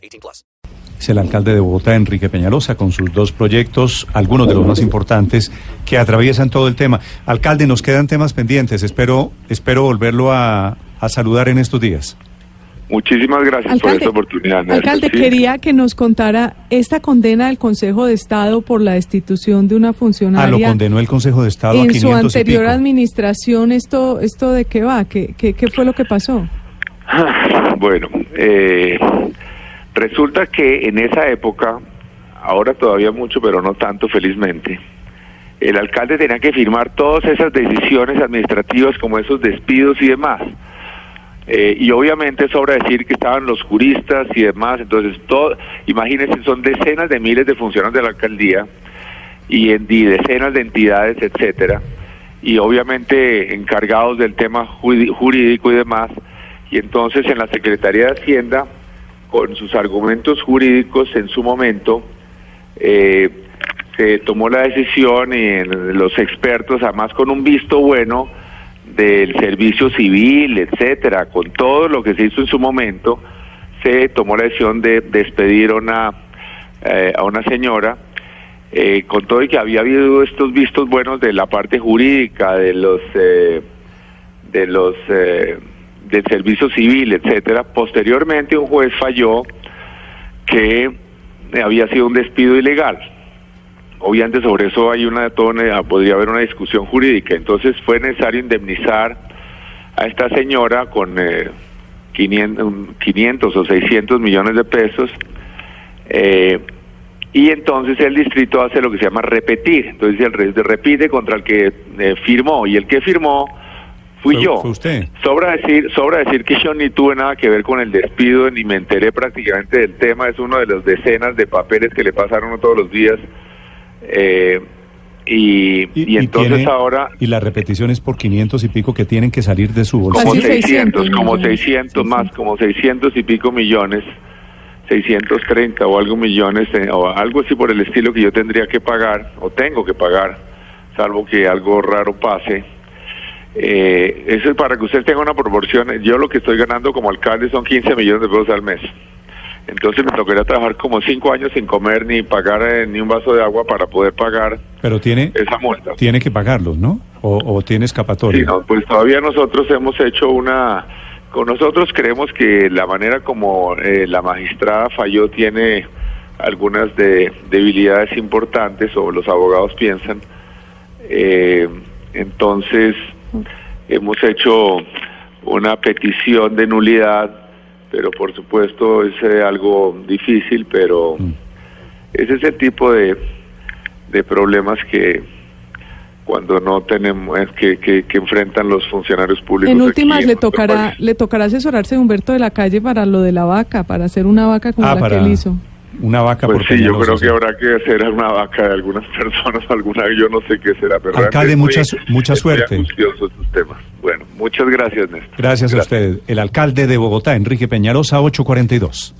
18 plus. Es el alcalde de Bogotá, Enrique Peñalosa, con sus dos proyectos, algunos de los más importantes que atraviesan todo el tema. Alcalde, nos quedan temas pendientes. Espero, espero volverlo a, a saludar en estos días. Muchísimas gracias por esta oportunidad. Néstor. Alcalde, Sí. quería que nos contara esta condena del Consejo de Estado por la destitución de una Ah, funcionaria lo condenó el Consejo de Estado a en 500 su y anterior pico. administración. ¿Esto esto de qué va? ¿Qué, qué, qué fue lo que pasó? Bueno, eh, resulta que en esa época, ahora todavía mucho, pero no tanto felizmente, el alcalde tenía que firmar todas esas decisiones administrativas como esos despidos y demás. Eh, y obviamente sobra decir que estaban los juristas y demás, entonces todo, imagínense, son decenas de miles de funcionarios de la alcaldía y, en, decenas de entidades, etcétera, y obviamente encargados del tema jurídico y demás, y entonces en la Secretaría de Hacienda, con sus argumentos jurídicos en su momento, eh, se tomó la decisión y los expertos, además con un visto bueno del servicio civil, etcétera, con todo lo que se hizo en su momento, se tomó la decisión de despedir una, eh, a una señora, eh, con todo y que había habido estos vistos buenos de la parte jurídica, de los, eh, de los, eh, del servicio civil, etcétera. Posteriormente un juez falló que había sido un despido ilegal. Obviamente sobre eso hay una, podría haber una discusión jurídica. Entonces fue necesario indemnizar a esta señora con eh, 500, un- 500 o 600 millones de pesos. eh, y entonces el distrito hace lo que se llama repetir. Entonces el re- repite contra el que eh, firmó. Y el que firmó fui Fue- yo. fue usted. Sobra decir, sobra decir que yo ni tuve nada que ver con el despido, ni me enteré prácticamente del tema. Es uno de los decenas de papeles que le pasaron todos los días. Eh, y, y entonces tiene- ahora Y la repetición es por 500 y pico que tienen que salir de su bolsillo. como Casi 600, 600 como millones. 600 más, como 600 y pico millones, 630 o algo millones, eh, o algo así por el estilo que yo tendría que pagar, o tengo que pagar, salvo que algo raro pase. Eh, eso es para que usted tenga una proporción. Yo lo que estoy ganando como alcalde son 15 millones de pesos al mes. Entonces me tocaría trabajar como 5 años sin comer ni pagar eh, ni un vaso de agua para poder pagar Pero tiene, esa multa. tiene que pagarlos, ¿no? O, o tiene escapatoria. Sí, no, pues todavía nosotros hemos hecho una... Con nosotros creemos que la manera como eh, la magistrada falló tiene algunas de, debilidades importantes, o los abogados piensan. Eh, entonces, hemos hecho una petición de nulidad, pero por supuesto es eh, algo difícil, pero Mm. ese es el tipo de, de problemas que cuando no tenemos es que, que, que enfrentan los funcionarios públicos. En aquí últimas le tocará país. le tocará asesorarse de Humberto de la Calle para lo de la vaca, para hacer una vaca como Ah, la para que él hizo. Una vaca Pues por sí, yo creo que habrá que hacer una vaca de algunas personas, alguna, yo no sé qué será, pero Alcalde, muchas- mucha suerte. estos temas. Bueno, muchas gracias, Néstor. Gracias a usted. El alcalde de Bogotá, Enrique Peñalosa, 842.